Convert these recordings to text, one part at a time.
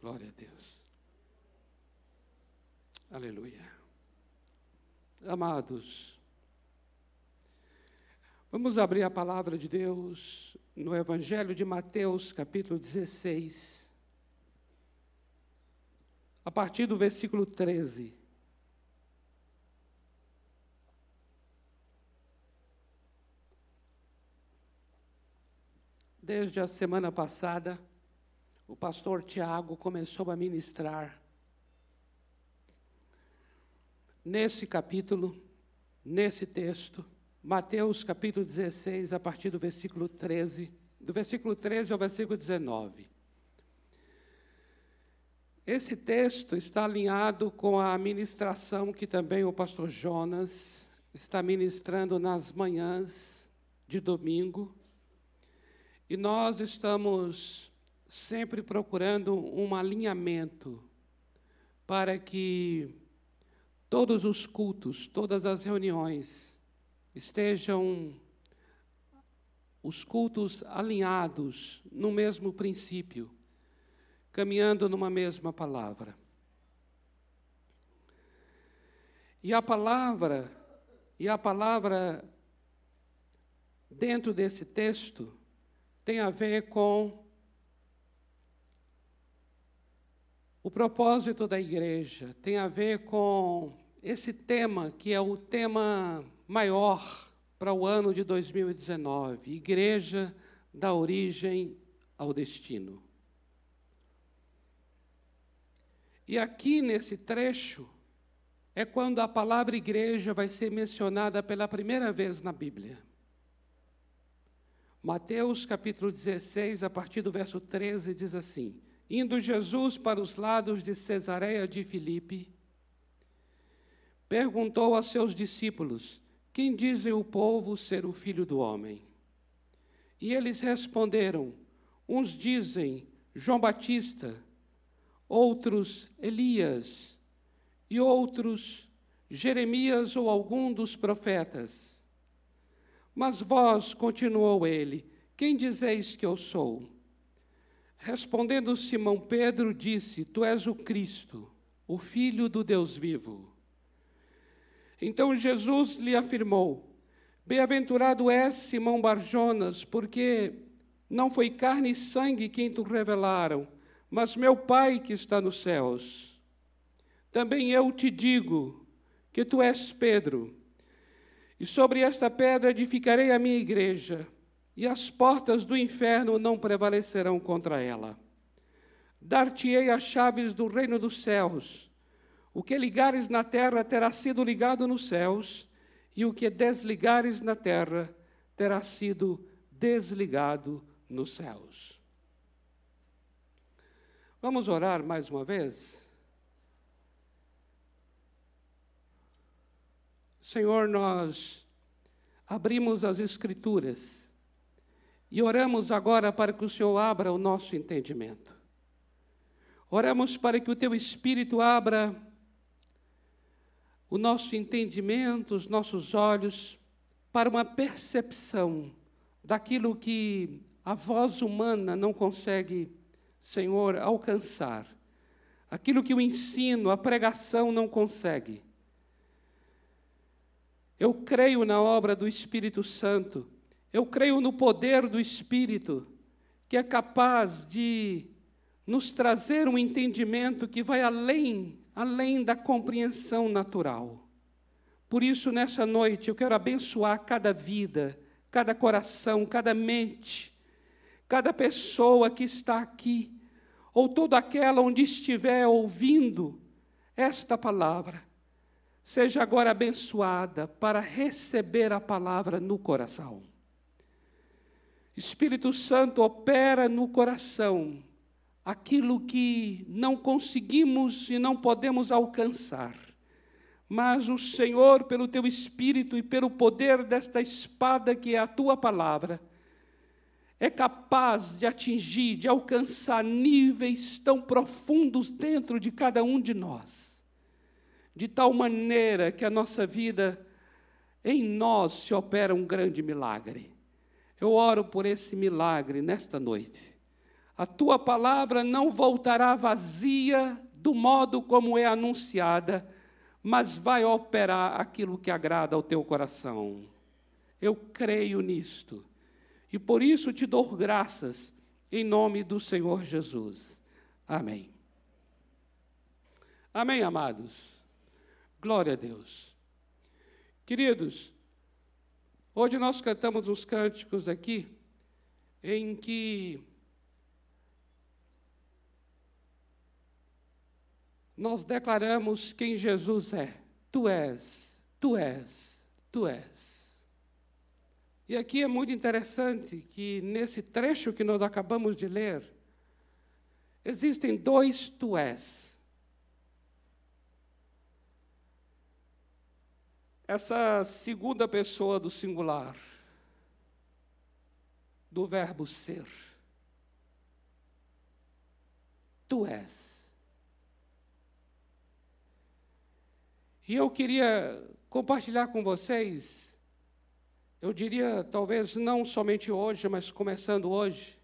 Glória a Deus. Aleluia. Amados, vamos abrir a palavra de Deus no Evangelho de Mateus, capítulo 16, a partir do versículo 13. Desde a semana passada, o pastor Tiago começou a ministrar nesse capítulo, nesse texto, Mateus capítulo 16, a partir do versículo 13, do versículo 13 ao versículo 19. Esse texto está alinhado com a ministração que também o pastor Jonas está ministrando nas manhãs de domingo. E nós estamos sempre procurando um alinhamento para que todos os cultos, todas as reuniões estejam os cultos alinhados no mesmo princípio, caminhando numa mesma palavra. E a palavra, e a palavra dentro desse texto tem a ver com O propósito da igreja tem a ver com esse tema, que é o tema maior para o ano de 2019: Igreja da origem ao destino. E aqui nesse trecho é quando a palavra igreja vai ser mencionada pela primeira vez na Bíblia. Mateus capítulo 16, a partir do verso 13, diz assim: Indo Jesus para os lados de Cesareia de Filipe, perguntou a seus discípulos: Quem dizem o povo ser o filho do homem? E eles responderam: Uns dizem João Batista, outros Elias, e outros Jeremias ou algum dos profetas. Mas vós, continuou ele, quem dizeis que eu sou? Respondendo Simão Pedro, disse: Tu és o Cristo, o Filho do Deus vivo. Então Jesus lhe afirmou: Bem-aventurado és, Simão Barjonas, porque não foi carne e sangue quem te revelaram, mas meu Pai que está nos céus. Também eu te digo que tu és Pedro, e sobre esta pedra edificarei a minha igreja e as portas do inferno não prevalecerão contra ela. Dar-te-ei as chaves do reino dos céus. O que ligares na terra terá sido ligado nos céus, e o que desligares na terra terá sido desligado nos céus. Vamos orar mais uma vez? Senhor, nós abrimos as Escrituras e oramos agora para que o Senhor abra o nosso entendimento. Oramos para que o teu Espírito abra o nosso entendimento, os nossos olhos, para uma percepção daquilo que a voz humana não consegue, Senhor, alcançar, aquilo que o ensino, a pregação não consegue. Eu creio na obra do Espírito Santo eu creio no poder do Espírito, que é capaz de nos trazer um entendimento que vai além, além da compreensão natural. Por isso, nessa noite, eu quero abençoar cada vida, cada coração, cada mente, cada pessoa que está aqui, ou toda aquela onde estiver ouvindo esta palavra, seja agora abençoada para receber a palavra no coração. Espírito Santo opera no coração aquilo que não conseguimos e não podemos alcançar. Mas o Senhor, pelo teu Espírito e pelo poder desta espada que é a tua palavra, é capaz de atingir, de alcançar níveis tão profundos dentro de cada um de nós, de tal maneira que a nossa vida, em nós se opera um grande milagre. Eu oro por esse milagre nesta noite. A tua palavra não voltará vazia do modo como é anunciada, mas vai operar aquilo que agrada ao teu coração. Eu creio nisto. E por isso te dou graças em nome do Senhor Jesus. Amém. Amém, amados. Glória a Deus. Queridos, hoje nós cantamos uns cânticos aqui em que nós declaramos quem Jesus é. Tu és, tu és, tu és. E aqui é muito interessante que nesse trecho que nós acabamos de ler, existem dois tu és. Essa segunda pessoa do singular, do verbo ser. Tu és. E eu queria compartilhar com vocês, eu diria, talvez não somente hoje, mas começando hoje,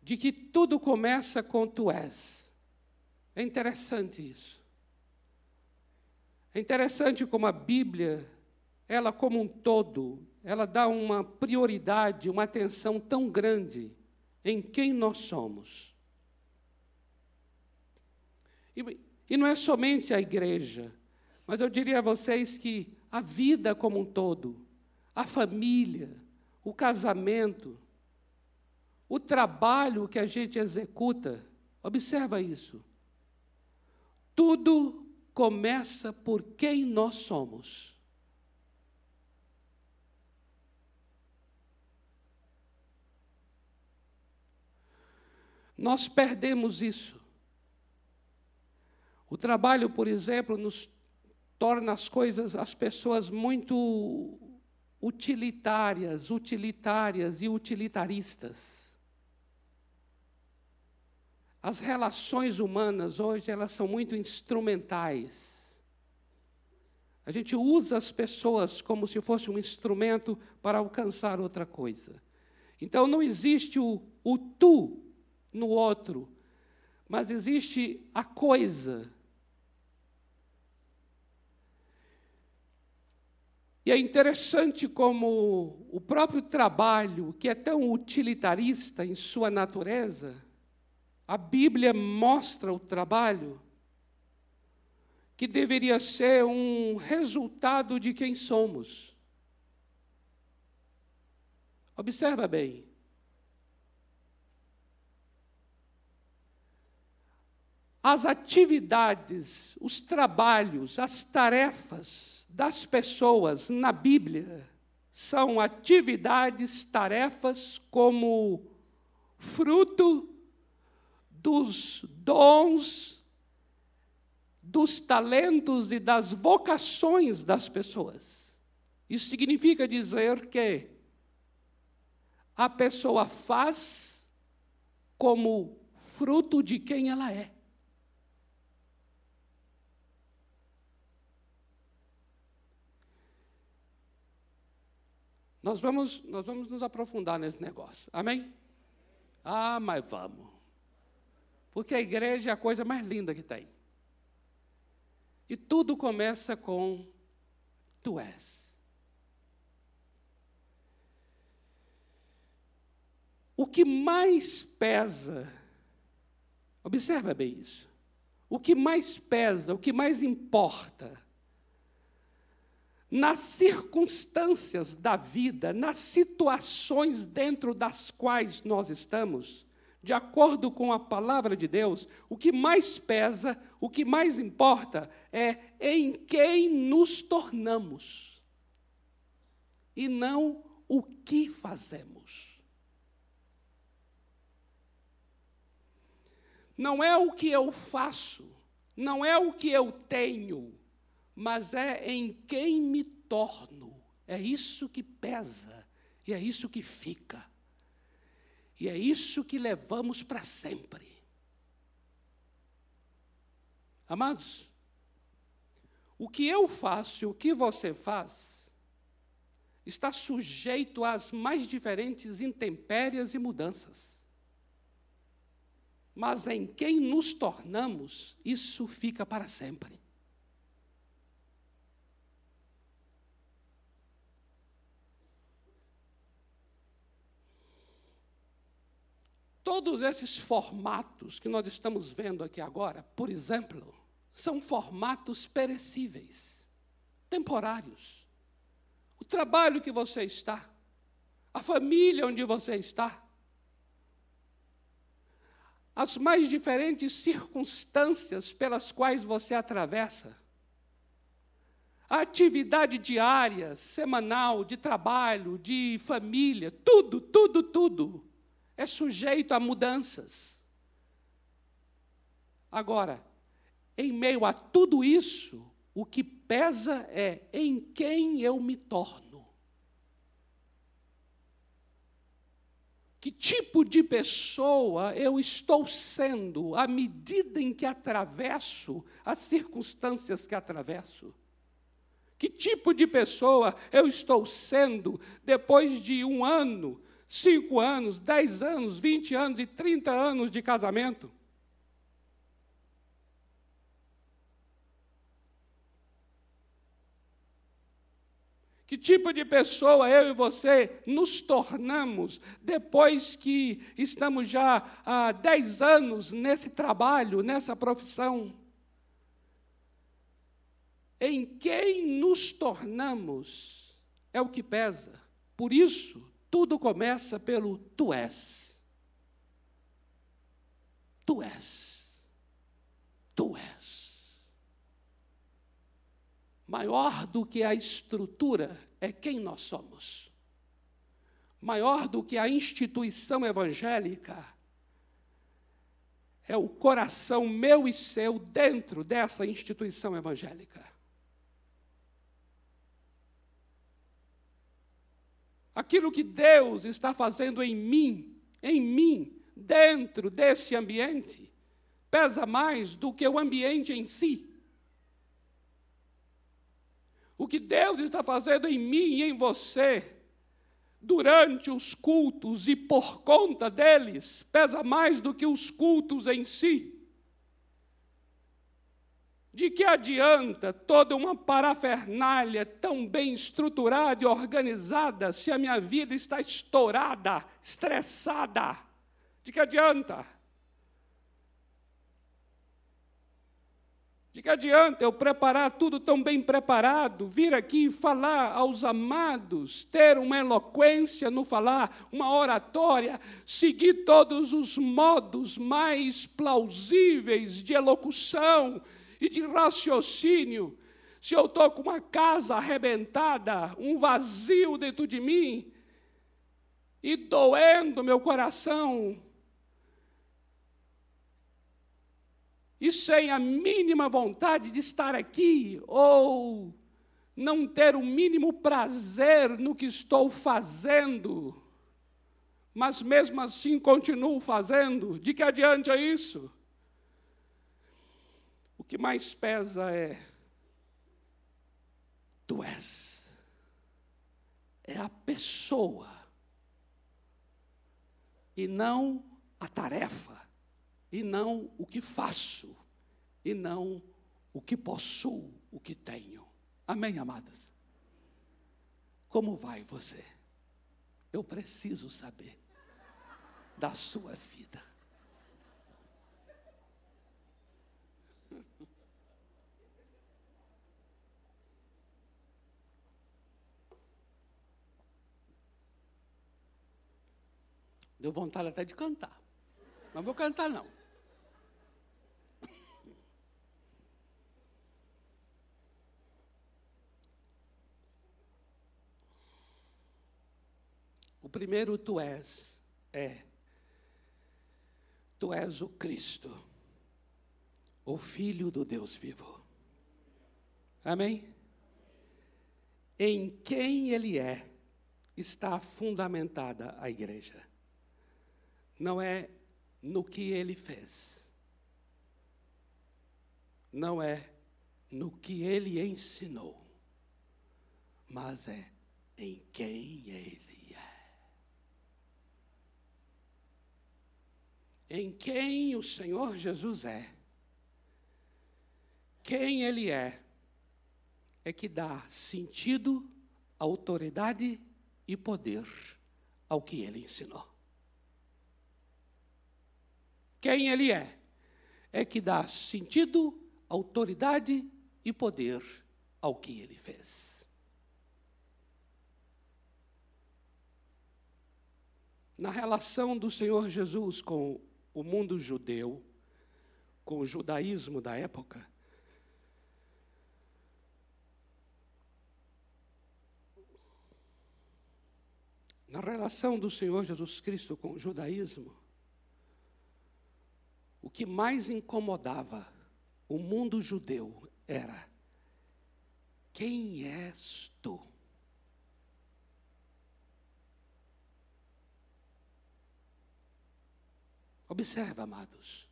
de que tudo começa com tu és. É interessante isso. É interessante como a Bíblia, ela como um todo, ela dá uma prioridade, uma atenção tão grande em quem nós somos. E, e não é somente a igreja, mas eu diria a vocês que a vida como um todo, a família, o casamento, o trabalho que a gente executa, observa isso. Tudo começa por quem nós somos. Nós perdemos isso. O trabalho, por exemplo, nos torna as coisas, as pessoas muito utilitárias, utilitárias e utilitaristas. As relações humanas hoje elas são muito instrumentais. A gente usa as pessoas como se fosse um instrumento para alcançar outra coisa. Então não existe o, o tu no outro, mas existe a coisa E é interessante como o próprio trabalho, que é tão utilitarista em sua natureza, a Bíblia mostra o trabalho que deveria ser um resultado de quem somos. Observa bem. As atividades, os trabalhos, as tarefas, das pessoas na Bíblia são atividades, tarefas como fruto dos dons, dos talentos e das vocações das pessoas. Isso significa dizer que a pessoa faz como fruto de quem ela é. Nós vamos, nós vamos nos aprofundar nesse negócio. Amém? Ah, mas vamos. Porque a igreja é a coisa mais linda que tem. E tudo começa com tu és. O que mais pesa, observa bem isso. O que mais pesa, o que mais importa, nas circunstâncias da vida, nas situações dentro das quais nós estamos, de acordo com a palavra de Deus, o que mais pesa, o que mais importa é em quem nos tornamos e não o que fazemos. Não é o que eu faço, não é o que eu tenho, mas é em quem me torno. É isso que pesa e é isso que fica. E é isso que levamos para sempre. Amados, o que eu faço e o que você faz está sujeito às mais diferentes intempéries e mudanças. Mas em quem nos tornamos, isso fica para sempre. Todos esses formatos que nós estamos vendo aqui agora, por exemplo, são formatos perecíveis, temporários. O trabalho que você está, a família onde você está, as mais diferentes circunstâncias pelas quais você atravessa, a atividade diária, semanal, de trabalho, de família, tudo, tudo, tudo é sujeito a mudanças. Agora, em meio a tudo isso, o que pesa é em quem eu me torno. Que tipo de pessoa eu estou sendo à medida em que atravesso as circunstâncias que atravesso? Que tipo de pessoa eu estou sendo depois de um ano cinco anos, dez anos, vinte anos e trinta anos de casamento. Que tipo de pessoa eu e você nos tornamos depois que estamos já há dez anos nesse trabalho, nessa profissão? Em quem nos tornamos é o que pesa. Por isso, tudo começa pelo tu és. Tu és. Tu és. Maior do que a estrutura é quem nós somos. Maior do que a instituição evangélica é o coração meu e seu dentro dessa instituição evangélica. Aquilo que Deus está fazendo em mim, em mim, dentro desse ambiente, pesa mais do que o ambiente em si. O que Deus está fazendo em mim e em você, durante os cultos e por conta deles, pesa mais do que os cultos em si. De que adianta toda uma parafernália tão bem estruturada e organizada se a minha vida está estourada, estressada? De que adianta? De que adianta eu preparar tudo tão bem preparado, vir aqui falar aos amados, ter uma eloquência no falar, uma oratória, seguir todos os modos mais plausíveis de elocução, e de raciocínio. Se eu estou com uma casa arrebentada, um vazio dentro de mim, e doendo meu coração, e sem a mínima vontade de estar aqui, ou não ter o mínimo prazer no que estou fazendo, mas mesmo assim continuo fazendo, de que adiante é isso? O que mais pesa é tu és. É a pessoa e não a tarefa, e não o que faço, e não o que possuo, o que tenho. Amém, amadas? Como vai você? Eu preciso saber da sua vida. Deu vontade até de cantar. Mas vou cantar não. O primeiro tu és é Tu és o Cristo, o Filho do Deus vivo. Amém? Em quem Ele é, está fundamentada a igreja não é no que ele fez, não é no que ele ensinou, mas é em quem Ele é. Em quem o Senhor Jesus é. Quem Ele é, é que dá sentido, autoridade e poder ao que Ele ensinou. Quem Ele é, é que dá sentido, autoridade e poder ao que Ele fez. na relação do Senhor Jesus com o mundo judeu, com o judaísmo da época, na relação do Senhor Jesus Cristo com o judaísmo, o que mais incomodava o mundo judeu era: quem és tu? Observa, amados.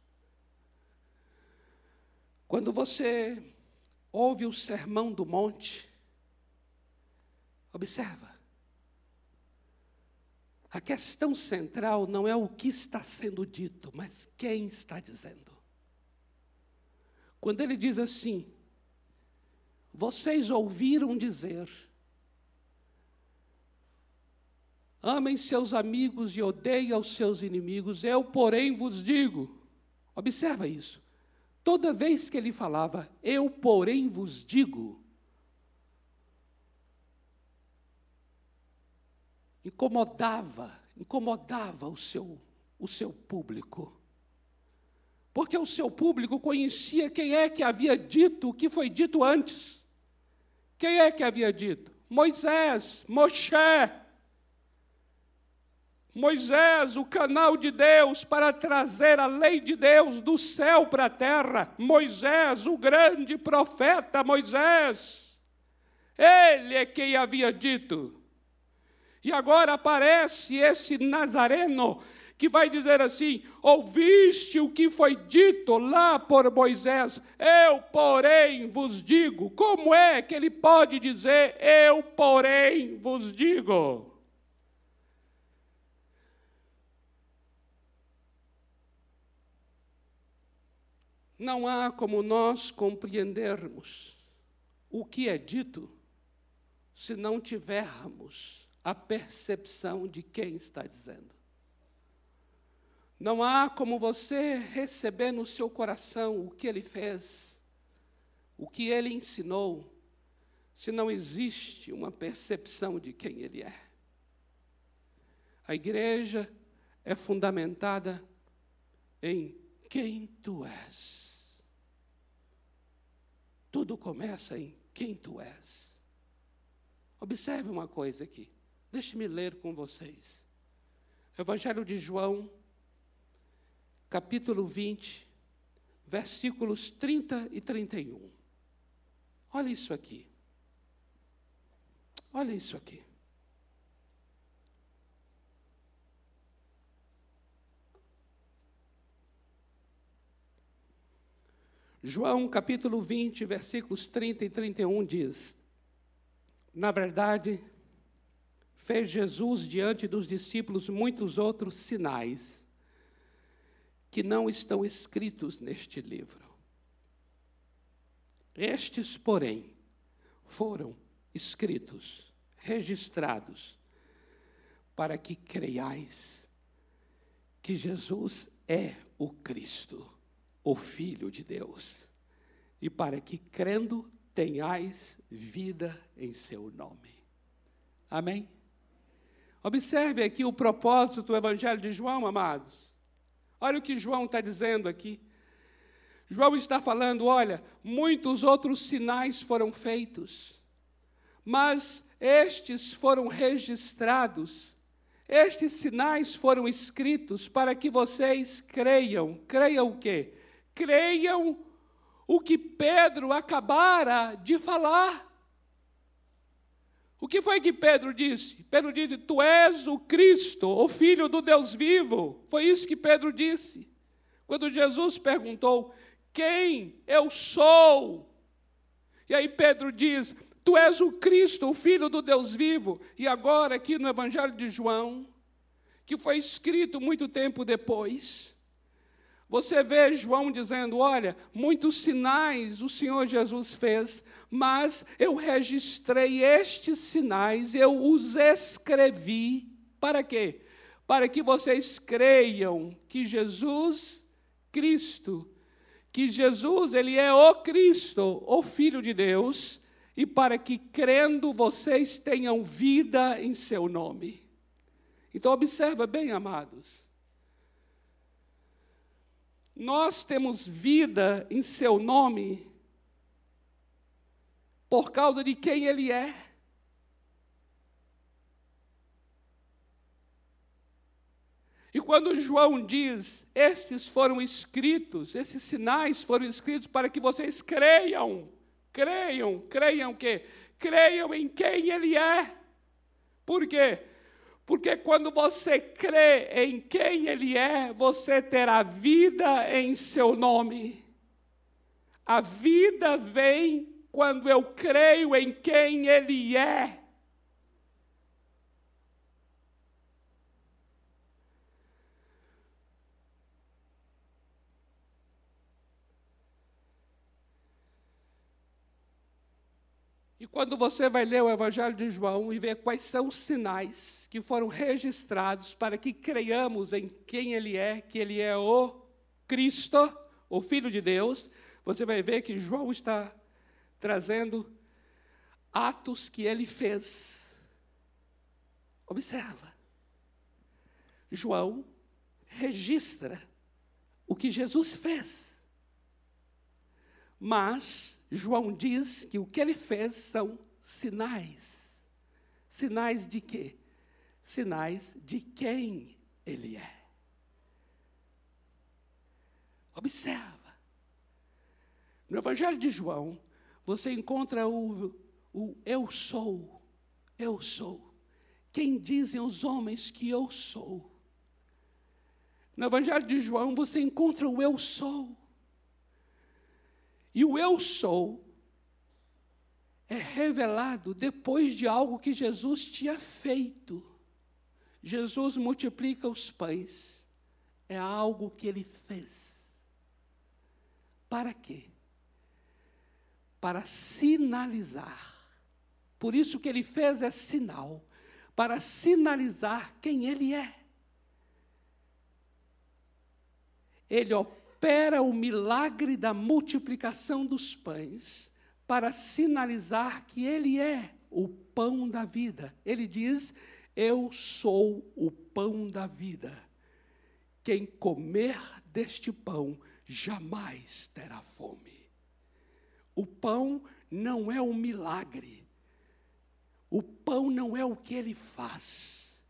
Quando você ouve o sermão do monte, observa. A questão central não é o que está sendo dito, mas quem está dizendo. Quando ele diz assim: Vocês ouviram dizer, Amem seus amigos e odeiem os seus inimigos. Eu, porém, vos digo. Observa isso. Toda vez que ele falava, eu, porém, vos digo, incomodava, incomodava o seu, o seu público. Porque o seu público conhecia quem é que havia dito o que foi dito antes. Quem é que havia dito? Moisés, Moshe. Moisés, o canal de Deus para trazer a lei de Deus do céu para a terra. Moisés, o grande profeta Moisés. Ele é quem havia dito. E agora aparece esse Nazareno que vai dizer assim: Ouviste o que foi dito lá por Moisés, eu, porém, vos digo. Como é que ele pode dizer, eu, porém, vos digo? Não há como nós compreendermos o que é dito se não tivermos a percepção de quem está dizendo. Não há como você receber no seu coração o que ele fez, o que ele ensinou, se não existe uma percepção de quem ele é. A igreja é fundamentada em quem tu és. Tudo começa em quem tu és. Observe uma coisa aqui. Deixe-me ler com vocês. Evangelho de João, capítulo 20, versículos 30 e 31. Olha isso aqui. Olha isso aqui. João capítulo 20, versículos 30 e 31 diz: Na verdade, fez Jesus diante dos discípulos muitos outros sinais que não estão escritos neste livro. Estes, porém, foram escritos, registrados, para que creiais que Jesus é o Cristo o Filho de Deus, e para que, crendo, tenhais vida em seu nome. Amém? Observe aqui o propósito do Evangelho de João, amados. Olha o que João está dizendo aqui. João está falando: olha, muitos outros sinais foram feitos, mas estes foram registrados, estes sinais foram escritos para que vocês creiam. Creiam o quê? creiam o que Pedro acabara de falar. O que foi que Pedro disse? Pedro disse: Tu és o Cristo, o Filho do Deus vivo. Foi isso que Pedro disse. Quando Jesus perguntou: Quem eu sou? E aí Pedro diz: Tu és o Cristo, o Filho do Deus vivo. E agora, aqui no Evangelho de João, que foi escrito muito tempo depois, você vê João dizendo: Olha, muitos sinais o Senhor Jesus fez, mas eu registrei estes sinais, eu os escrevi. Para quê? Para que vocês creiam que Jesus Cristo, que Jesus, ele é o Cristo, o Filho de Deus, e para que crendo vocês tenham vida em seu nome. Então observa bem, amados. Nós temos vida em seu nome por causa de quem ele é. E quando João diz: esses foram escritos, esses sinais foram escritos para que vocês creiam, creiam, creiam que? Creiam em quem Ele é. Por quê? Porque quando você crê em quem Ele é, você terá vida em seu nome. A vida vem quando eu creio em quem Ele é. E quando você vai ler o Evangelho de João e ver quais são os sinais que foram registrados para que creiamos em quem Ele é, que Ele é o Cristo, o Filho de Deus, você vai ver que João está trazendo atos que ele fez. Observa. João registra o que Jesus fez. Mas João diz que o que ele fez são sinais. Sinais de quê? Sinais de quem ele é. Observa. No Evangelho de João, você encontra o, o eu sou, eu sou. Quem dizem os homens que eu sou? No Evangelho de João, você encontra o eu sou. E o eu sou é revelado depois de algo que Jesus tinha feito. Jesus multiplica os pães, é algo que ele fez. Para quê? Para sinalizar. Por isso que ele fez é sinal, para sinalizar quem ele é. Ele opera o milagre da multiplicação dos pães para sinalizar que Ele é o pão da vida. Ele diz: Eu sou o pão da vida. Quem comer deste pão jamais terá fome. O pão não é um milagre. O pão não é o que ele faz.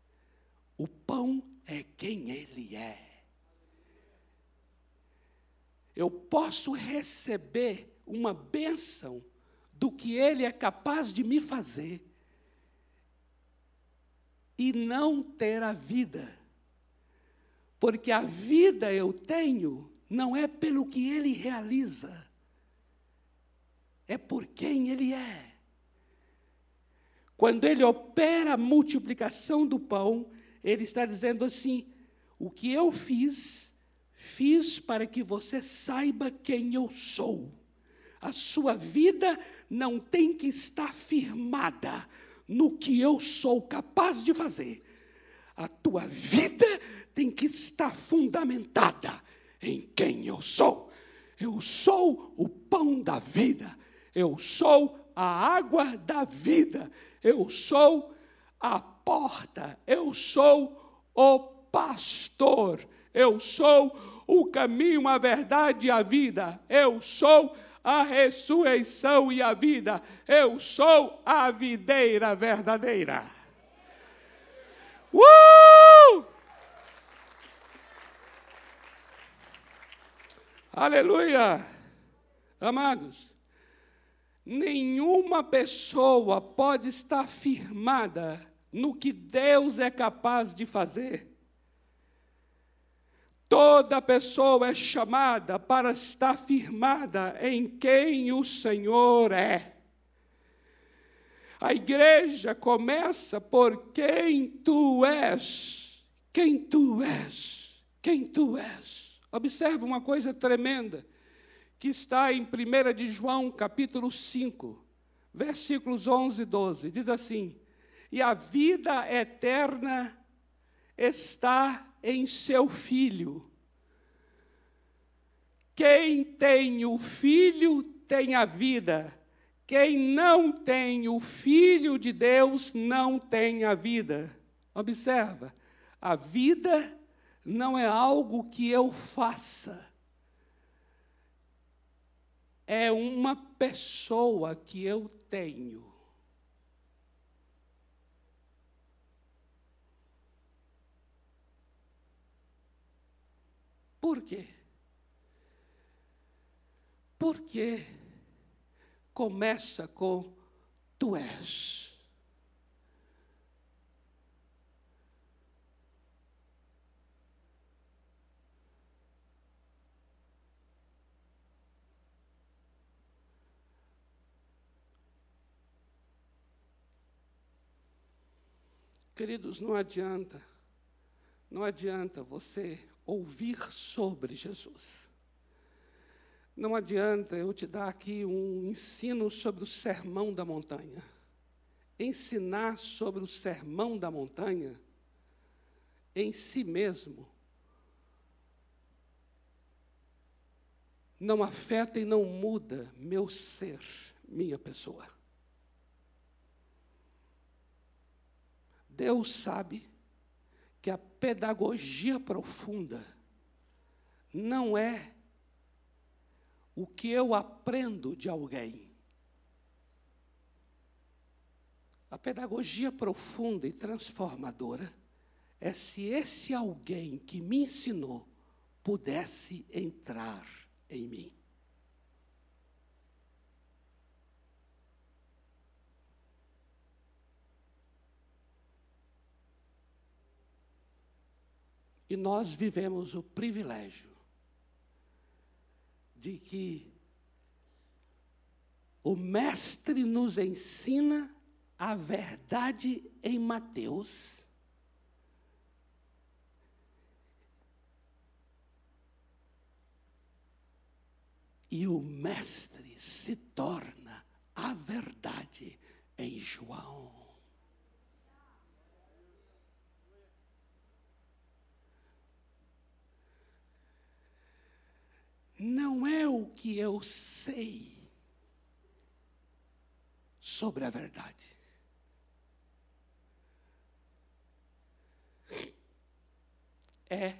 O pão é quem ele é eu posso receber uma bênção do que Ele é capaz de me fazer e não ter a vida. Porque a vida eu tenho não é pelo que Ele realiza, é por quem Ele é. Quando Ele opera a multiplicação do pão, Ele está dizendo assim: o que eu fiz Fiz para que você saiba quem eu sou. A sua vida não tem que estar firmada no que eu sou capaz de fazer. A tua vida tem que estar fundamentada em quem eu sou. Eu sou o pão da vida. Eu sou a água da vida. Eu sou a porta. Eu sou o pastor. Eu sou o caminho, a verdade e a vida. Eu sou a ressurreição e a vida. Eu sou a videira verdadeira. Uh! Aleluia! Amados, nenhuma pessoa pode estar firmada no que Deus é capaz de fazer Toda pessoa é chamada para estar firmada em quem o Senhor é. A igreja começa por quem tu és. Quem tu és. Quem tu és. Observe uma coisa tremenda que está em 1 de João, capítulo 5, versículos 11 e 12. Diz assim: "E a vida eterna está em seu filho. Quem tem o filho tem a vida." Quem não tem o Filho de Deus não tem a vida. Observa, a vida não é algo que eu faça, é uma pessoa que eu tenho. Por quê? Por quê? começa com tu és. Queridos, não adianta, não adianta você ouvir sobre Jesus. Não adianta eu te dar aqui um ensino sobre o sermão da montanha. Ensinar sobre o sermão da montanha em si mesmo não afeta e não muda meu ser, minha pessoa. Deus sabe que a pedagogia profunda não é o que eu aprendo de alguém. A pedagogia profunda e transformadora é se esse alguém que me ensinou pudesse entrar em mim. E nós vivemos o privilégio de que o Mestre nos ensina a verdade em Mateus. E o Mestre se torna a verdade em João. Não é o que eu sei sobre a verdade. É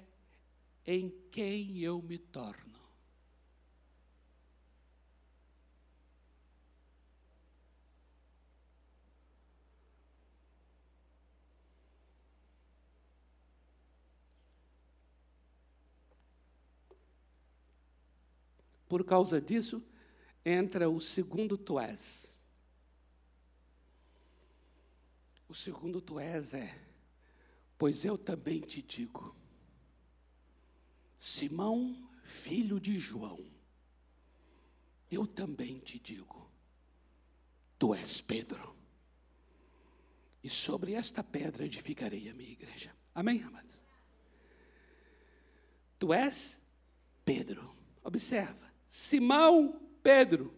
em quem eu me torno. Por causa disso, entra o segundo tu és. O segundo tu és é, pois eu também te digo, Simão, filho de João, eu também te digo, tu és Pedro, e sobre esta pedra edificarei a minha igreja. Amém, amados? Tu és Pedro. Observa, Simão Pedro.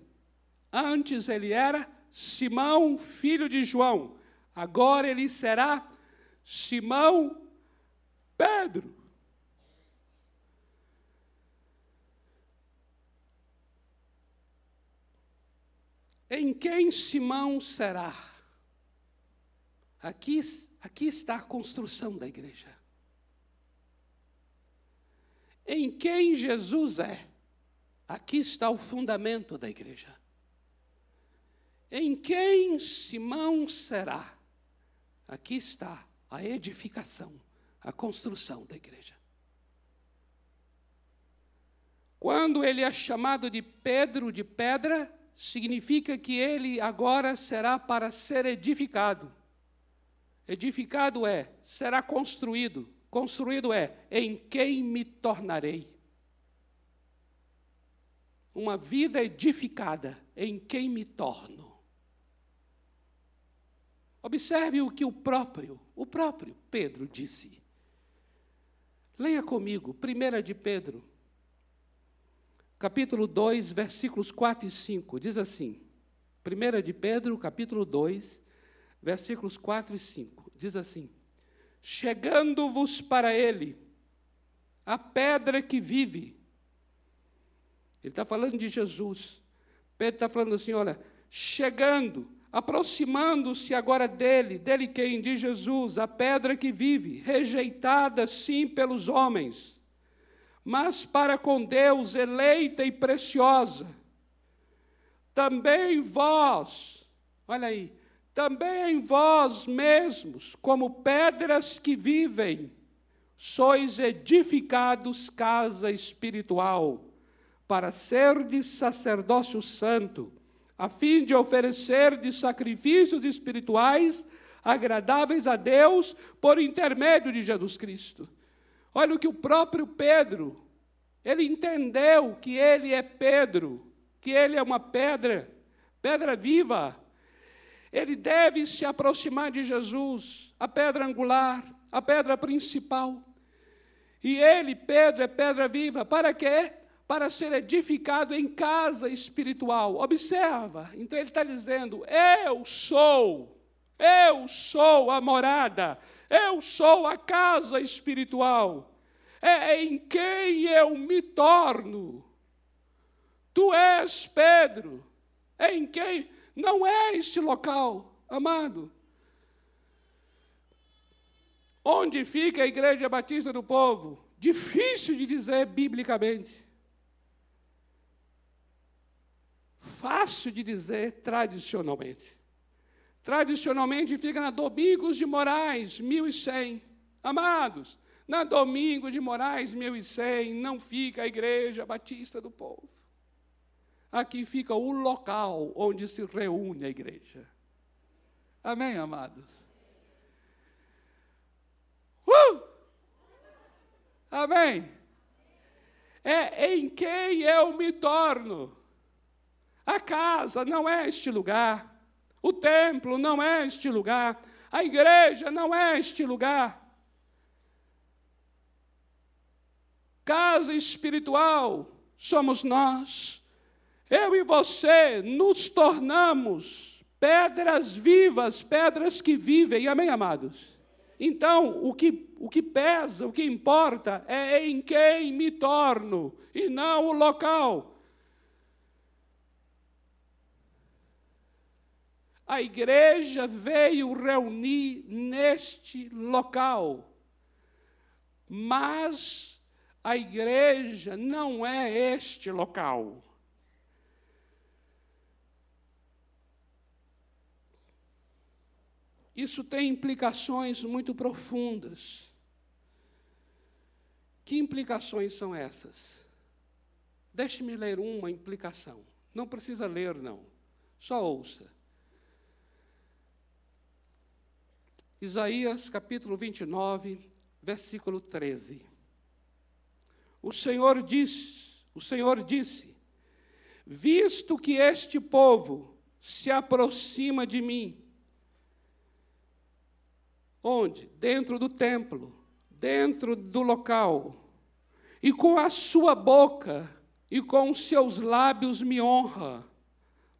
Antes ele era Simão, filho de João. Agora ele será Simão Pedro. Em quem Simão será? Aqui, aqui está a construção da igreja. Em quem Jesus é? Aqui está o fundamento da igreja. Em quem Simão será? Aqui está a edificação, a construção da igreja. Quando ele é chamado de Pedro de pedra, significa que ele agora será para ser edificado. Edificado é, será construído. Construído é, em quem me tornarei uma vida edificada em quem me torno. Observe o que o próprio, o próprio Pedro disse. Leia comigo, 1 de Pedro, capítulo 2, versículos 4 e 5, diz assim: 1 de Pedro, capítulo 2, versículos 4 e 5, diz assim: Chegando-vos para ele, a pedra que vive. Ele está falando de Jesus. Pedro está falando assim: olha, chegando, aproximando-se agora dele, dele quem? De Jesus, a pedra que vive, rejeitada sim pelos homens, mas para com Deus eleita e preciosa. Também vós, olha aí, também vós mesmos, como pedras que vivem, sois edificados casa espiritual, para serdes sacerdócio santo a fim de oferecer de sacrifícios espirituais agradáveis a Deus por intermédio de Jesus Cristo. Olha o que o próprio Pedro, ele entendeu que ele é Pedro, que ele é uma pedra, pedra viva. Ele deve se aproximar de Jesus, a pedra angular, a pedra principal. E ele, Pedro, é pedra viva, para quê? Para ser edificado em casa espiritual. Observa, então ele está dizendo: Eu sou, eu sou a morada, eu sou a casa espiritual. É em quem eu me torno. Tu és Pedro, é em quem. Não é este local, amado. Onde fica a Igreja Batista do Povo? Difícil de dizer biblicamente. Fácil de dizer tradicionalmente. Tradicionalmente fica na Domingos de Moraes, 1100. Amados, na Domingo de Moraes, 1100, não fica a Igreja Batista do Povo. Aqui fica o local onde se reúne a igreja. Amém, amados? Uh! Amém? É em quem eu me torno. A casa não é este lugar. O templo não é este lugar. A igreja não é este lugar. Casa espiritual somos nós. Eu e você nos tornamos pedras vivas, pedras que vivem. Amém, amados? Então, o que, o que pesa, o que importa é em quem me torno e não o local. A igreja veio reunir neste local. Mas a igreja não é este local. Isso tem implicações muito profundas. Que implicações são essas? Deixe-me ler uma implicação. Não precisa ler, não. Só ouça. Isaías capítulo 29, versículo 13. O Senhor diz, o Senhor disse: Visto que este povo se aproxima de mim, onde? Dentro do templo, dentro do local, e com a sua boca e com os seus lábios me honra,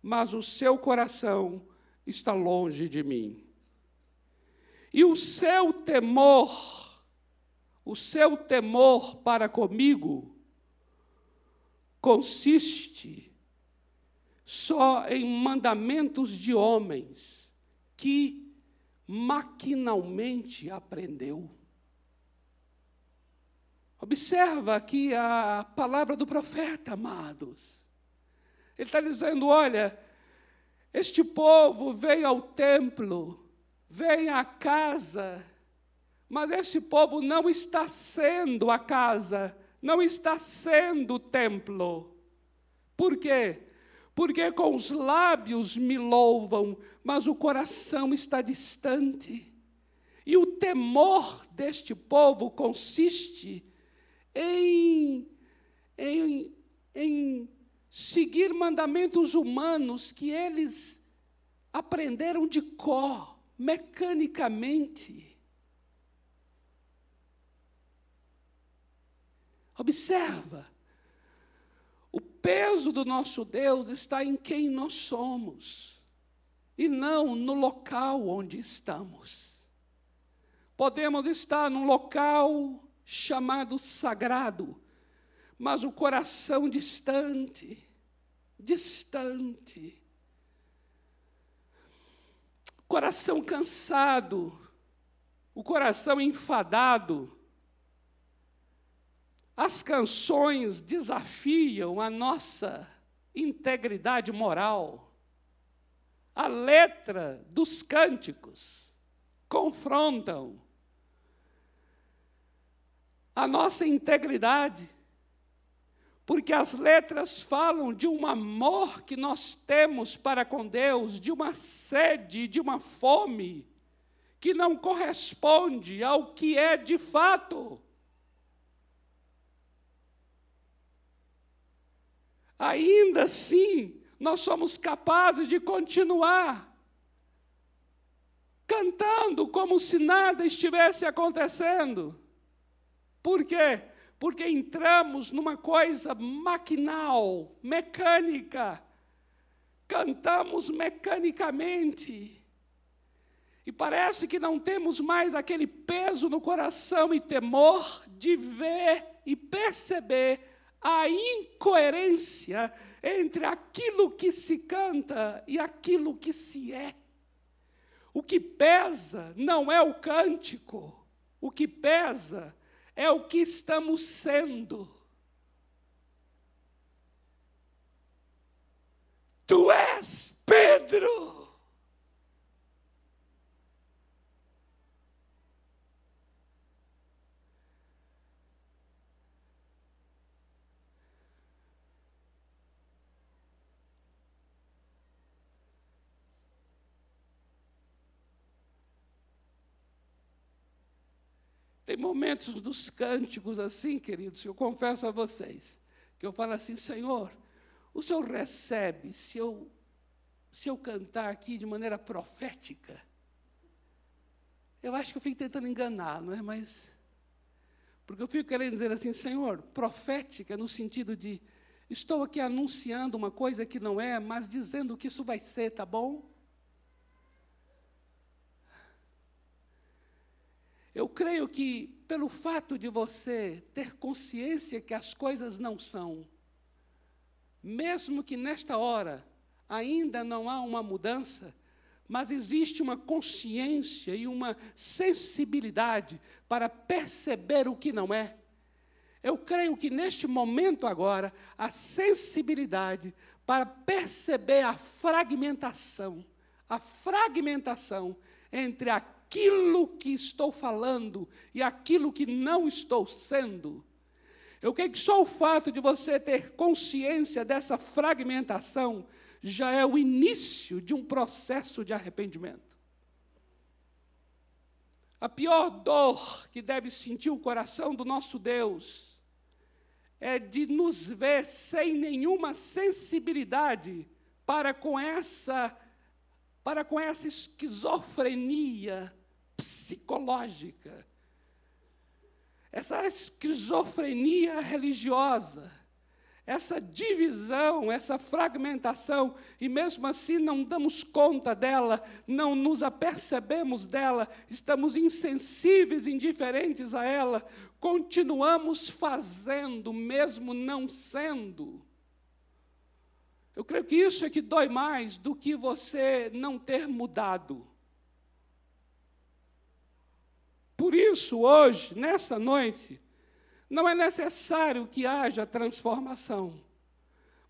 mas o seu coração está longe de mim. E o seu temor, o seu temor para comigo, consiste só em mandamentos de homens que maquinalmente aprendeu. Observa aqui a palavra do profeta, amados. Ele está dizendo: olha, este povo veio ao templo vem à casa, mas esse povo não está sendo a casa, não está sendo o templo. Por quê? Porque com os lábios me louvam, mas o coração está distante. E o temor deste povo consiste em, em, em seguir mandamentos humanos que eles aprenderam de cor mecanicamente. Observa, o peso do nosso Deus está em quem nós somos, e não no local onde estamos. Podemos estar num local chamado sagrado, mas o coração distante, distante. Coração cansado, o coração enfadado, as canções desafiam a nossa integridade moral. A letra dos cânticos confrontam a nossa integridade, porque as letras falam de um amor que nós temos para com Deus, de uma sede, de uma fome, que não corresponde ao que é de fato. ainda assim, nós somos capazes de continuar cantando como se nada estivesse acontecendo. Por quê? Porque entramos numa coisa maquinal, mecânica. Cantamos mecanicamente. E parece que não temos mais aquele peso no coração e temor de ver e perceber a incoerência entre aquilo que se canta e aquilo que se é. O que pesa não é o cântico, o que pesa é o que estamos sendo. Tu és Pedro. Tem momentos dos cânticos assim, queridos, que eu confesso a vocês, que eu falo assim, Senhor, o Senhor recebe se eu, se eu cantar aqui de maneira profética? Eu acho que eu fico tentando enganar, não é? Mas. Porque eu fico querendo dizer assim, Senhor, profética no sentido de estou aqui anunciando uma coisa que não é, mas dizendo que isso vai ser, tá bom? Eu creio que, pelo fato de você ter consciência que as coisas não são, mesmo que nesta hora ainda não há uma mudança, mas existe uma consciência e uma sensibilidade para perceber o que não é. Eu creio que neste momento agora, a sensibilidade para perceber a fragmentação, a fragmentação entre a aquilo que estou falando e aquilo que não estou sendo. Eu creio que só o fato de você ter consciência dessa fragmentação já é o início de um processo de arrependimento. A pior dor que deve sentir o coração do nosso Deus é de nos ver sem nenhuma sensibilidade para com essa para com essa esquizofrenia psicológica, essa esquizofrenia religiosa, essa divisão, essa fragmentação, e mesmo assim não damos conta dela, não nos apercebemos dela, estamos insensíveis, indiferentes a ela, continuamos fazendo, mesmo não sendo. Eu creio que isso é que dói mais do que você não ter mudado. Por isso, hoje, nessa noite, não é necessário que haja transformação,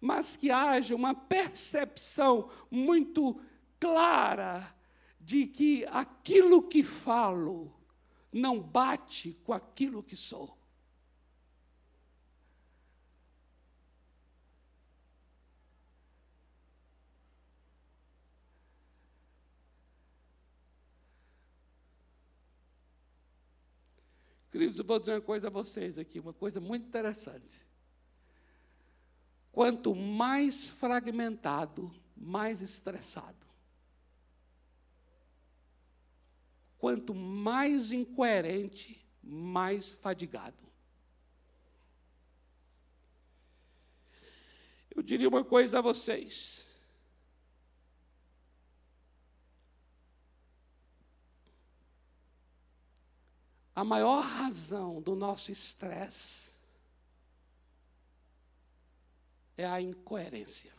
mas que haja uma percepção muito clara de que aquilo que falo não bate com aquilo que sou. Queridos, eu vou dizer uma coisa a vocês aqui, uma coisa muito interessante. Quanto mais fragmentado, mais estressado. quanto mais incoerente, mais fadigado. Eu diria uma coisa a vocês. A maior razão do nosso estresse é a incoerência.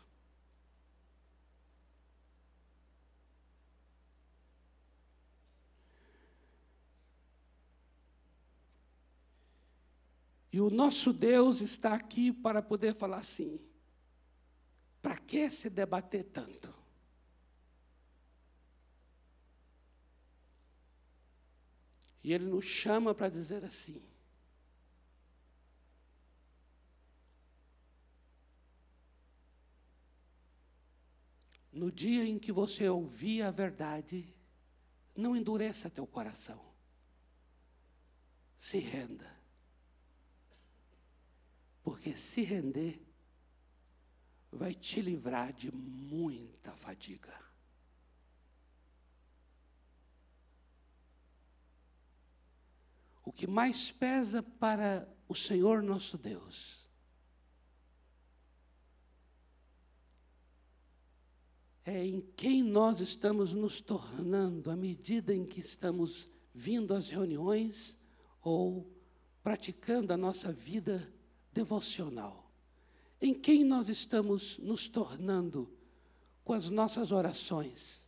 E o nosso Deus está aqui para poder falar assim: para que se debater tanto? E Ele nos chama para dizer assim: no dia em que você ouvir a verdade, não endureça teu coração. Se renda. Porque se render vai te livrar de muita fadiga. O que mais pesa para o Senhor nosso Deus é em quem nós estamos nos tornando à medida em que estamos vindo às reuniões ou praticando a nossa vida devocional. Em quem nós estamos nos tornando com as nossas orações,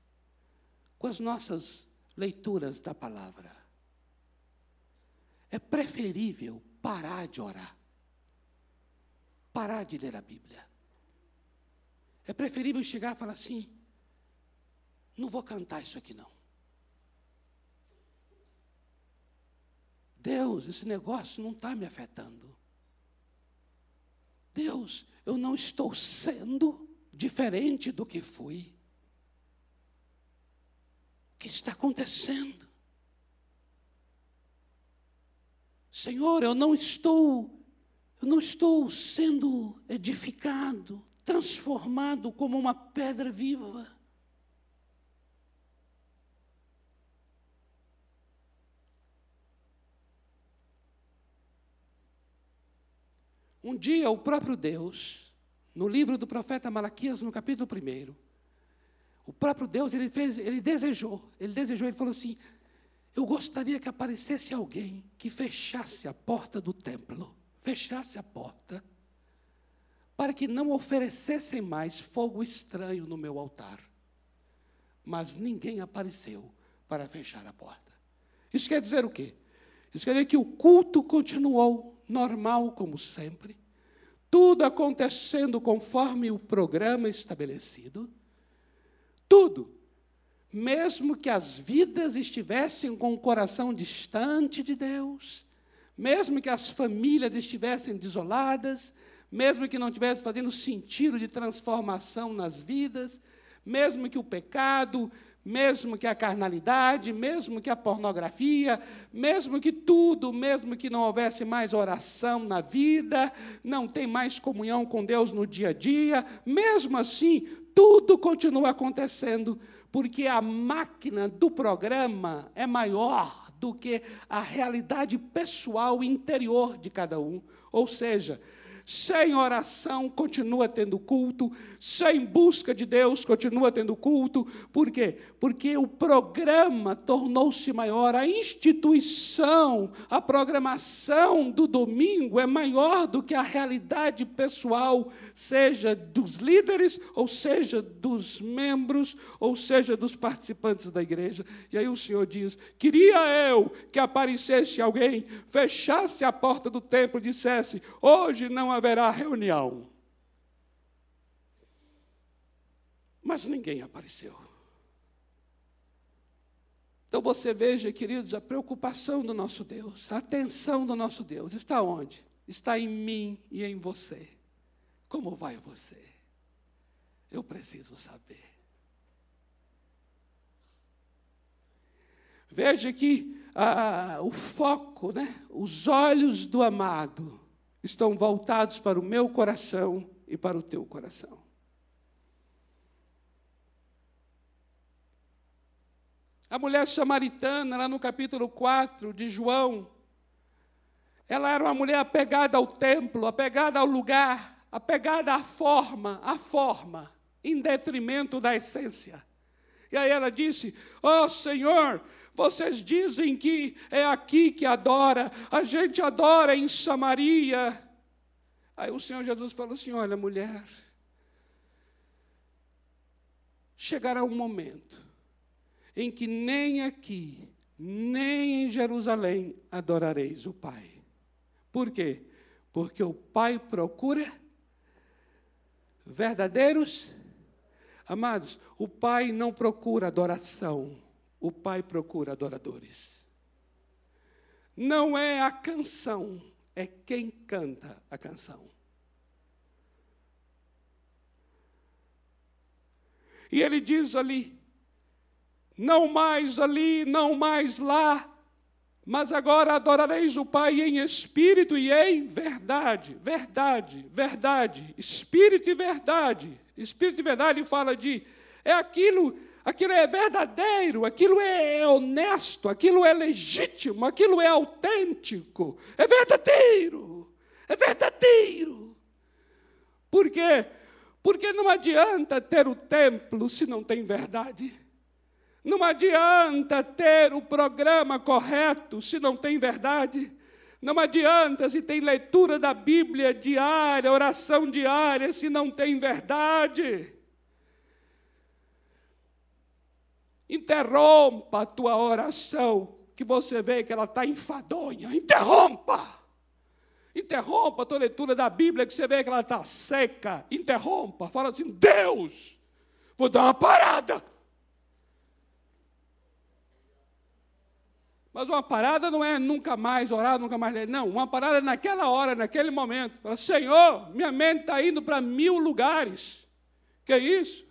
com as nossas leituras da palavra. É preferível parar de orar, parar de ler a Bíblia. É preferível chegar e falar assim: não vou cantar isso aqui não. Deus, esse negócio não está me afetando. Deus, eu não estou sendo diferente do que fui. O que está acontecendo? Senhor, eu não estou eu não estou sendo edificado, transformado como uma pedra viva. Um dia, o próprio Deus, no livro do profeta Malaquias, no capítulo 1, o próprio Deus, ele fez, ele desejou, ele desejou, ele falou assim: Eu gostaria que aparecesse alguém que fechasse a porta do templo, fechasse a porta, para que não oferecessem mais fogo estranho no meu altar. Mas ninguém apareceu para fechar a porta. Isso quer dizer o quê? Isso quer dizer que o culto continuou normal como sempre, tudo acontecendo conforme o programa estabelecido, tudo, mesmo que as vidas estivessem com o coração distante de Deus, mesmo que as famílias estivessem desoladas, mesmo que não estivessem fazendo sentido de transformação nas vidas, mesmo que o pecado mesmo que a carnalidade, mesmo que a pornografia, mesmo que tudo, mesmo que não houvesse mais oração na vida, não tem mais comunhão com Deus no dia a dia, mesmo assim, tudo continua acontecendo, porque a máquina do programa é maior do que a realidade pessoal interior de cada um. Ou seja, sem oração continua tendo culto, sem busca de Deus continua tendo culto. Por quê? Porque o programa tornou-se maior, a instituição, a programação do domingo é maior do que a realidade pessoal, seja dos líderes, ou seja dos membros, ou seja dos participantes da igreja. E aí o Senhor diz: queria eu que aparecesse alguém, fechasse a porta do templo e dissesse: hoje não haverá reunião. Mas ninguém apareceu. Então você veja, queridos, a preocupação do nosso Deus, a atenção do nosso Deus está onde? Está em mim e em você. Como vai você? Eu preciso saber. Veja que ah, o foco, né? os olhos do amado estão voltados para o meu coração e para o teu coração. A mulher samaritana, lá no capítulo 4 de João, ela era uma mulher apegada ao templo, apegada ao lugar, apegada à forma, à forma, em detrimento da essência. E aí ela disse: Ó oh, Senhor, vocês dizem que é aqui que adora, a gente adora em Samaria. Aí o Senhor Jesus falou assim: Olha, mulher, chegará um momento em que nem aqui, nem em Jerusalém adorareis o Pai. Por quê? Porque o Pai procura verdadeiros amados. O Pai não procura adoração, o Pai procura adoradores. Não é a canção, é quem canta a canção. E ele diz ali: não mais ali, não mais lá, mas agora adorareis o Pai em espírito e em verdade. Verdade, verdade, espírito e verdade. Espírito e verdade fala de é aquilo, aquilo é verdadeiro, aquilo é honesto, aquilo é legítimo, aquilo é autêntico, é verdadeiro. É verdadeiro. Por quê? Porque não adianta ter o templo se não tem verdade. Não adianta ter o programa correto se não tem verdade. Não adianta se tem leitura da Bíblia diária, oração diária, se não tem verdade. Interrompa a tua oração, que você vê que ela está enfadonha. Interrompa. Interrompa a tua leitura da Bíblia, que você vê que ela está seca. Interrompa. Fala assim: Deus, vou dar uma parada. Mas uma parada não é nunca mais orar, nunca mais ler. Não, uma parada é naquela hora, naquele momento. Fala, Senhor, minha mente está indo para mil lugares. Que isso?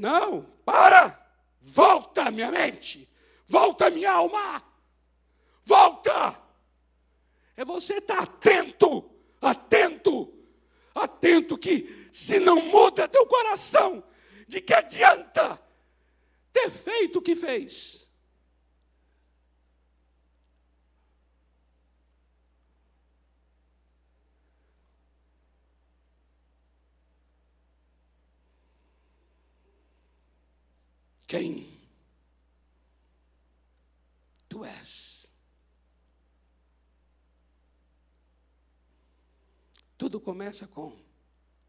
Não, para! Volta, minha mente! Volta, minha alma! Volta! É você estar tá atento, atento, atento que se não muda teu coração, de que adianta ter feito o que fez? Quem tu és. Tudo começa com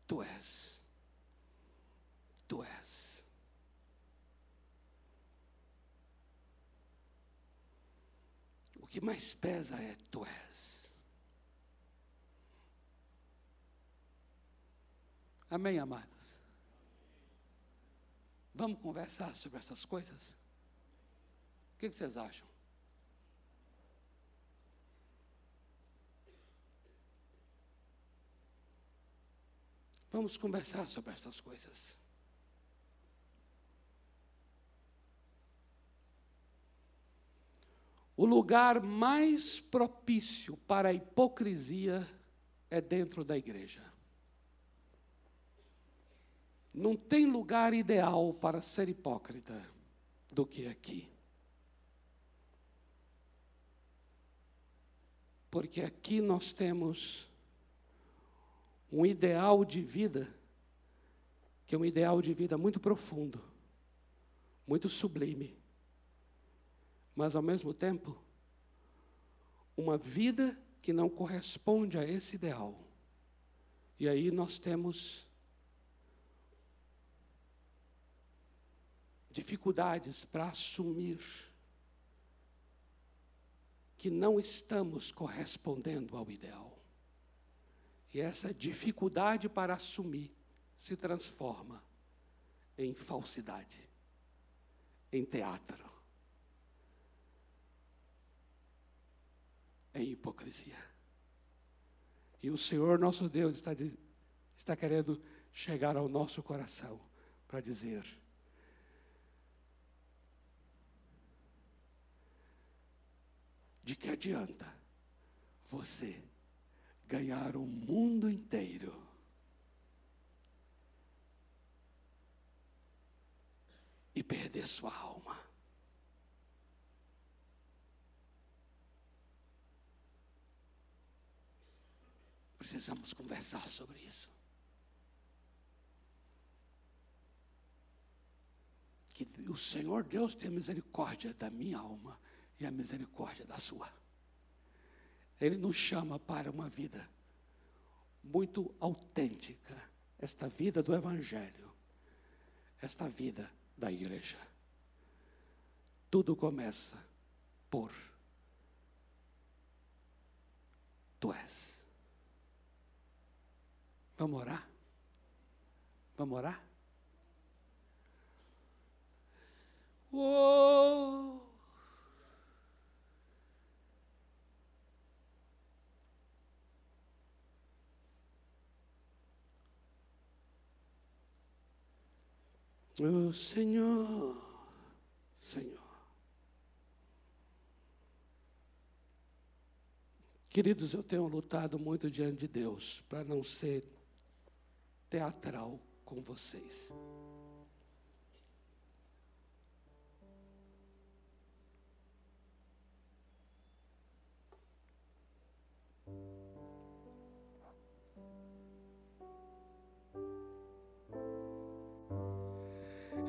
tu és. Tu és. O que mais pesa é tu és. Amém, amado? Vamos conversar sobre essas coisas? O que vocês acham? Vamos conversar sobre essas coisas. O lugar mais propício para a hipocrisia é dentro da igreja. Não tem lugar ideal para ser hipócrita do que aqui. Porque aqui nós temos um ideal de vida, que é um ideal de vida muito profundo, muito sublime, mas ao mesmo tempo, uma vida que não corresponde a esse ideal. E aí nós temos dificuldades para assumir que não estamos correspondendo ao ideal. E essa dificuldade para assumir se transforma em falsidade, em teatro, em hipocrisia. E o Senhor nosso Deus está, está querendo chegar ao nosso coração para dizer: De que adianta você ganhar o mundo inteiro e perder sua alma. Precisamos conversar sobre isso. Que o Senhor Deus tenha misericórdia da minha alma e a misericórdia da sua. Ele nos chama para uma vida muito autêntica, esta vida do Evangelho, esta vida da igreja. Tudo começa por Tu és. Vamos orar? Vamos orar? Oh! Oh, Senhor, Senhor. Queridos, eu tenho lutado muito diante de Deus para não ser teatral com vocês.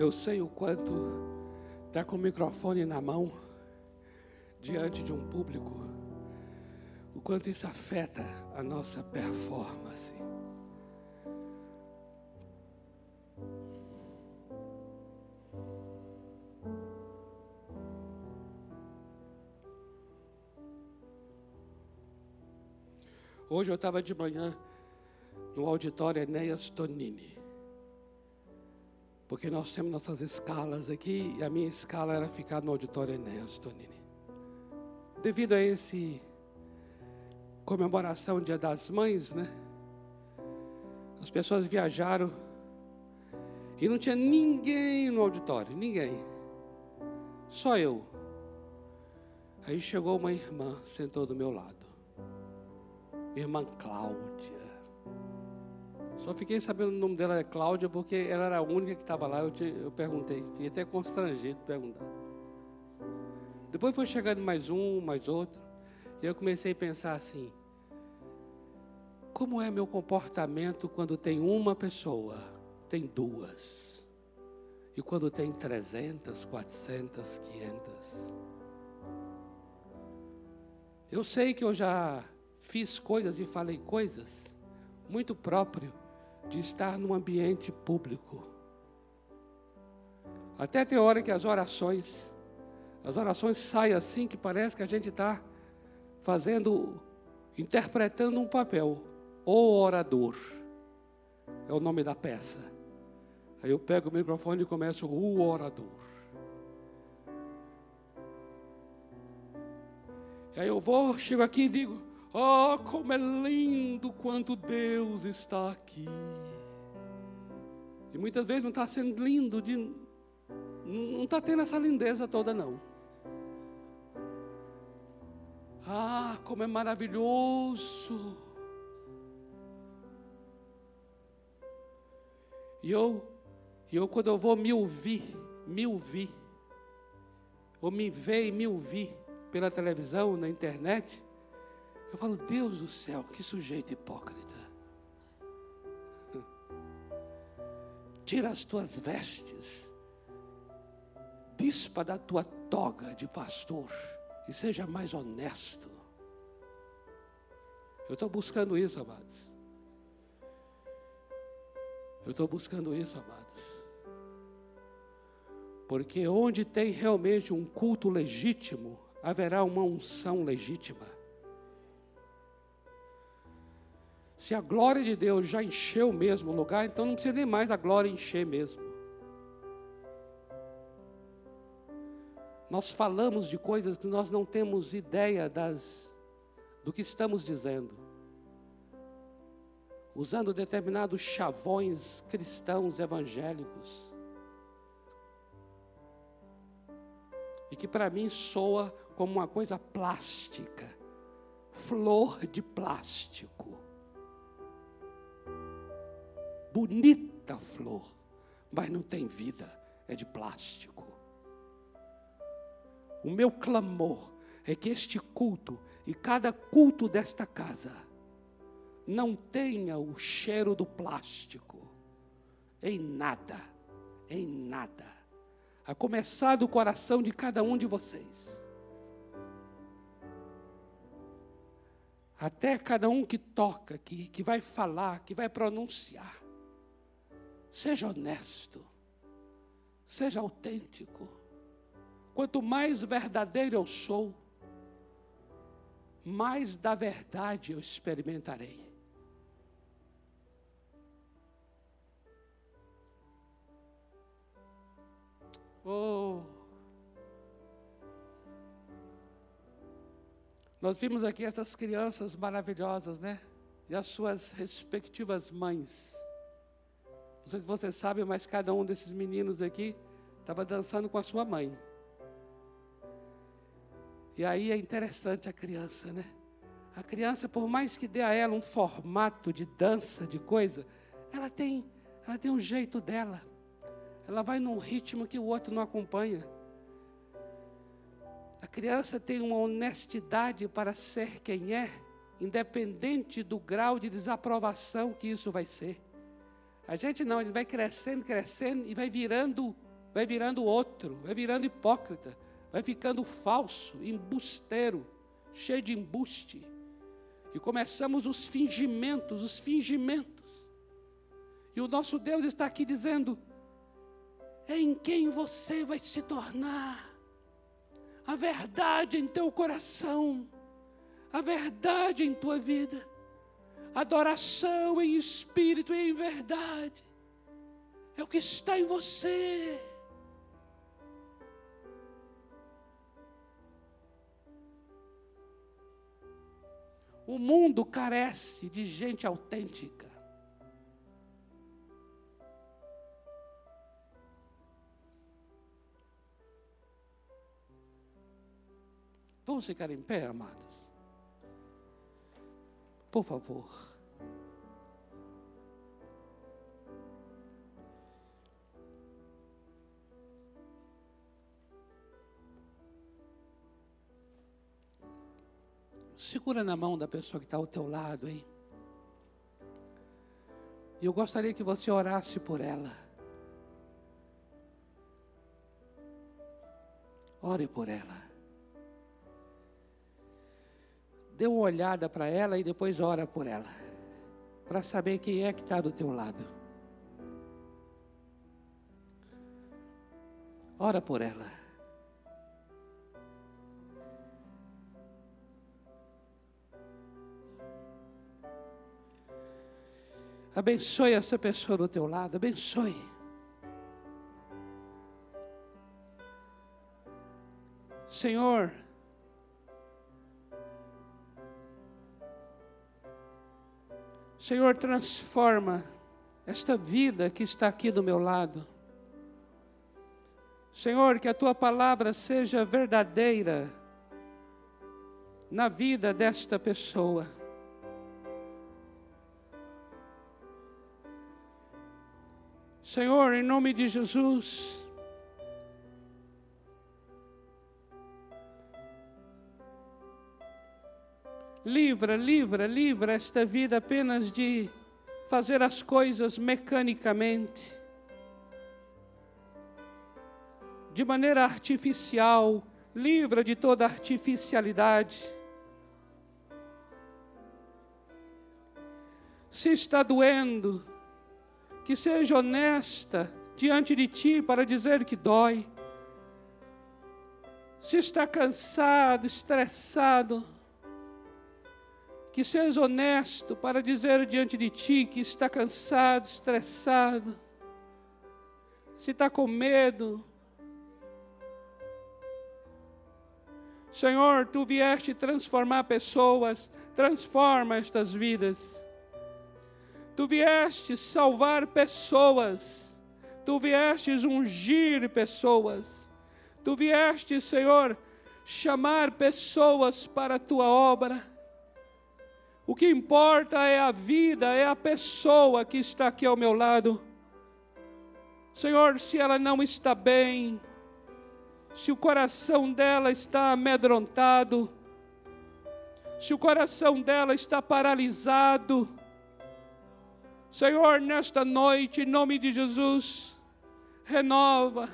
Eu sei o quanto estar tá com o microfone na mão, diante de um público, o quanto isso afeta a nossa performance. Hoje eu estava de manhã no auditório Enéas Tonini porque nós temos nossas escalas aqui, e a minha escala era ficar no auditório Enéas Tonini. Devido a esse comemoração Dia das Mães, né? As pessoas viajaram e não tinha ninguém no auditório, ninguém. Só eu. Aí chegou uma irmã, sentou do meu lado. Irmã Cláudia. Só fiquei sabendo o nome dela é Cláudia porque ela era a única que estava lá. Eu, te, eu perguntei, fiquei até constrangido de perguntar. Depois foi chegando mais um, mais outro. E eu comecei a pensar assim: como é meu comportamento quando tem uma pessoa, tem duas, e quando tem trezentas, quatrocentas, quinhentas? Eu sei que eu já fiz coisas e falei coisas muito próprio de estar num ambiente público. Até tem hora que as orações, as orações saem assim que parece que a gente está fazendo, interpretando um papel. O orador é o nome da peça. Aí eu pego o microfone e começo o orador. E aí eu vou, chego aqui e digo: Oh, como é lindo quanto Deus está aqui. E muitas vezes não está sendo lindo, de, não está tendo essa lindeza toda, não. Ah, como é maravilhoso. E eu, eu quando eu vou me ouvir, me ouvir, ou me ver e me ouvir pela televisão, na internet, eu falo, Deus do céu, que sujeito hipócrita. Tira as tuas vestes, dispa da tua toga de pastor e seja mais honesto. Eu estou buscando isso, amados. Eu estou buscando isso, amados. Porque onde tem realmente um culto legítimo, haverá uma unção legítima. Se a glória de Deus já encheu mesmo o lugar, então não precisa nem mais a glória encher mesmo. Nós falamos de coisas que nós não temos ideia das, do que estamos dizendo. Usando determinados chavões cristãos evangélicos. E que para mim soa como uma coisa plástica, flor de plástico bonita flor, mas não tem vida, é de plástico. O meu clamor é que este culto e cada culto desta casa não tenha o cheiro do plástico em nada, em nada. A começar do coração de cada um de vocês. Até cada um que toca aqui, que vai falar, que vai pronunciar. Seja honesto, seja autêntico. Quanto mais verdadeiro eu sou, mais da verdade eu experimentarei. Oh. Nós vimos aqui essas crianças maravilhosas, né? E as suas respectivas mães. Não sei se você sabe, mas cada um desses meninos aqui estava dançando com a sua mãe. E aí é interessante a criança, né? A criança, por mais que dê a ela um formato de dança, de coisa, ela tem, ela tem um jeito dela. Ela vai num ritmo que o outro não acompanha. A criança tem uma honestidade para ser quem é, independente do grau de desaprovação que isso vai ser. A gente não, ele vai crescendo, crescendo e vai virando, vai virando outro, vai virando hipócrita, vai ficando falso, embusteiro, cheio de embuste. E começamos os fingimentos, os fingimentos. E o nosso Deus está aqui dizendo: é em quem você vai se tornar. A verdade em teu coração, a verdade em tua vida, adoração em espírito e em verdade, é o que está em você. O mundo carece de gente autêntica. Vamos ficar em pé, amados? Por favor. Segura na mão da pessoa que está ao teu lado, hein? E eu gostaria que você orasse por ela. Ore por ela. Dê uma olhada para ela e depois ora por ela. Para saber quem é que está do teu lado. Ora por ela. Abençoe essa pessoa do teu lado, abençoe. Senhor, Senhor, transforma esta vida que está aqui do meu lado. Senhor, que a tua palavra seja verdadeira na vida desta pessoa. Senhor, em nome de Jesus, Livra, livra, livra esta vida apenas de fazer as coisas mecanicamente, de maneira artificial, livra de toda artificialidade. Se está doendo, que seja honesta diante de ti para dizer que dói. Se está cansado, estressado, que seja honesto para dizer diante de ti que está cansado, estressado, se está com medo. Senhor, tu vieste transformar pessoas, transforma estas vidas. Tu vieste salvar pessoas, tu vieste ungir pessoas, tu vieste, Senhor, chamar pessoas para a tua obra. O que importa é a vida, é a pessoa que está aqui ao meu lado. Senhor, se ela não está bem, se o coração dela está amedrontado, se o coração dela está paralisado, Senhor, nesta noite, em nome de Jesus, renova,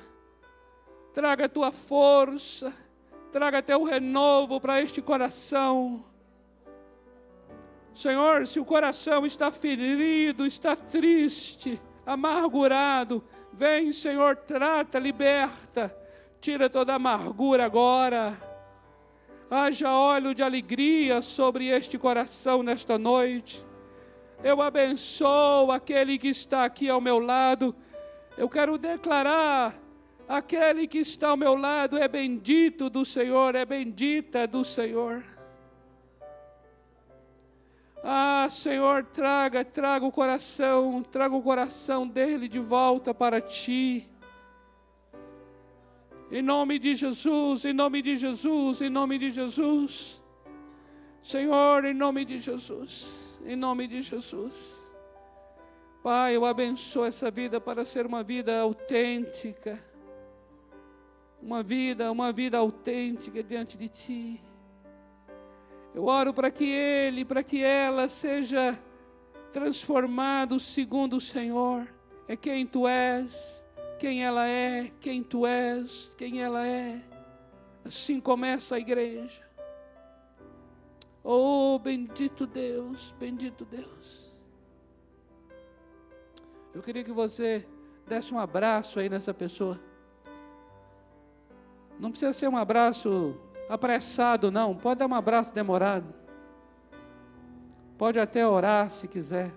traga a tua força, traga teu renovo para este coração. Senhor, se o coração está ferido, está triste, amargurado, vem, Senhor, trata, liberta, tira toda a amargura agora. Haja óleo de alegria sobre este coração nesta noite. Eu abençoo aquele que está aqui ao meu lado. Eu quero declarar: aquele que está ao meu lado é bendito do Senhor, é bendita do Senhor. Ah, Senhor, traga, traga o coração, traga o coração dele de volta para ti. Em nome de Jesus, em nome de Jesus, em nome de Jesus. Senhor, em nome de Jesus em nome de Jesus. Pai, eu abençoo essa vida para ser uma vida autêntica. Uma vida, uma vida autêntica diante de Ti. Eu oro para que ele, para que ela seja transformado segundo o Senhor. É quem Tu és, quem ela é, quem Tu és, quem ela é. Assim começa a igreja. Oh, bendito Deus, bendito Deus. Eu queria que você desse um abraço aí nessa pessoa. Não precisa ser um abraço apressado, não. Pode dar um abraço demorado. Pode até orar se quiser.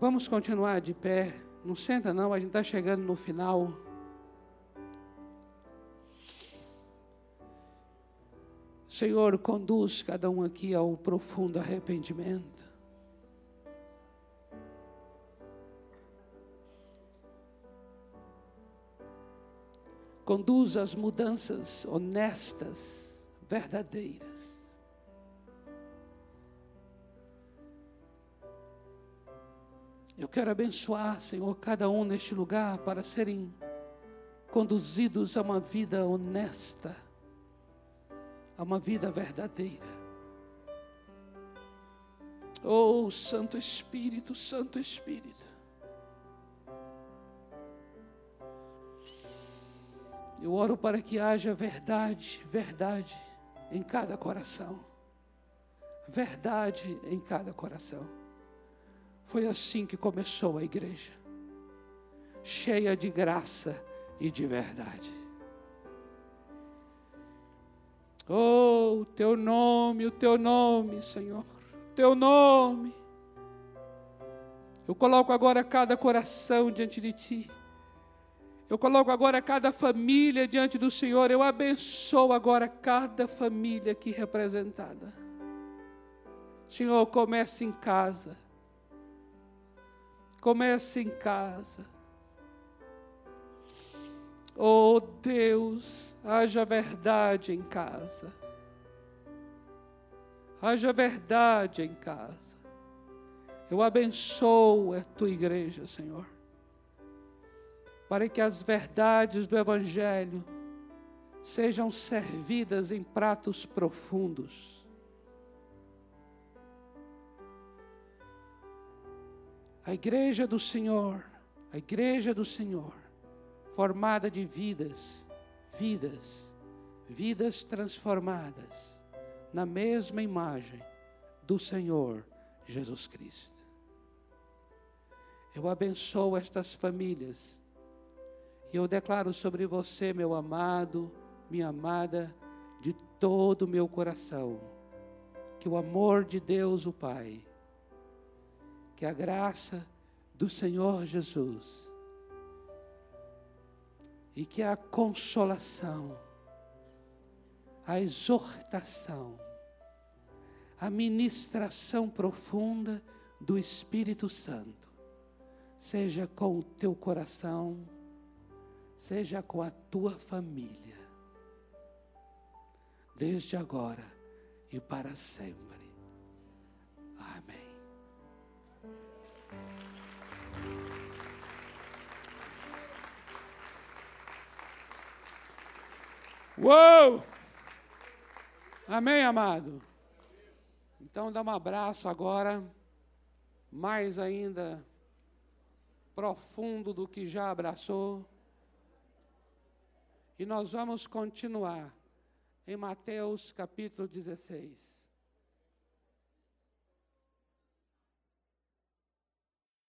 Vamos continuar de pé. Não senta não, a gente está chegando no final. Senhor, conduz cada um aqui ao profundo arrependimento. Conduz as mudanças honestas, verdadeiras. Eu quero abençoar, Senhor, cada um neste lugar para serem conduzidos a uma vida honesta, a uma vida verdadeira. Oh, Santo Espírito, Santo Espírito. Eu oro para que haja verdade, verdade em cada coração. Verdade em cada coração. Foi assim que começou a igreja, cheia de graça e de verdade. Oh, o teu nome, o teu nome, Senhor, teu nome. Eu coloco agora cada coração diante de ti. Eu coloco agora cada família diante do Senhor. Eu abençoo agora cada família aqui representada. Senhor, comece em casa Comece em casa. Oh Deus, haja verdade em casa. Haja verdade em casa. Eu abençoo a tua igreja, Senhor, para que as verdades do Evangelho sejam servidas em pratos profundos A igreja do Senhor, a igreja do Senhor, formada de vidas, vidas, vidas transformadas na mesma imagem do Senhor Jesus Cristo. Eu abençoo estas famílias e eu declaro sobre você, meu amado, minha amada, de todo o meu coração, que o amor de Deus, o Pai, que a graça do Senhor Jesus e que a consolação, a exortação, a ministração profunda do Espírito Santo seja com o teu coração, seja com a tua família, desde agora e para sempre. Uou! Amém, amado? Então dá um abraço agora, mais ainda profundo do que já abraçou. E nós vamos continuar em Mateus capítulo 16.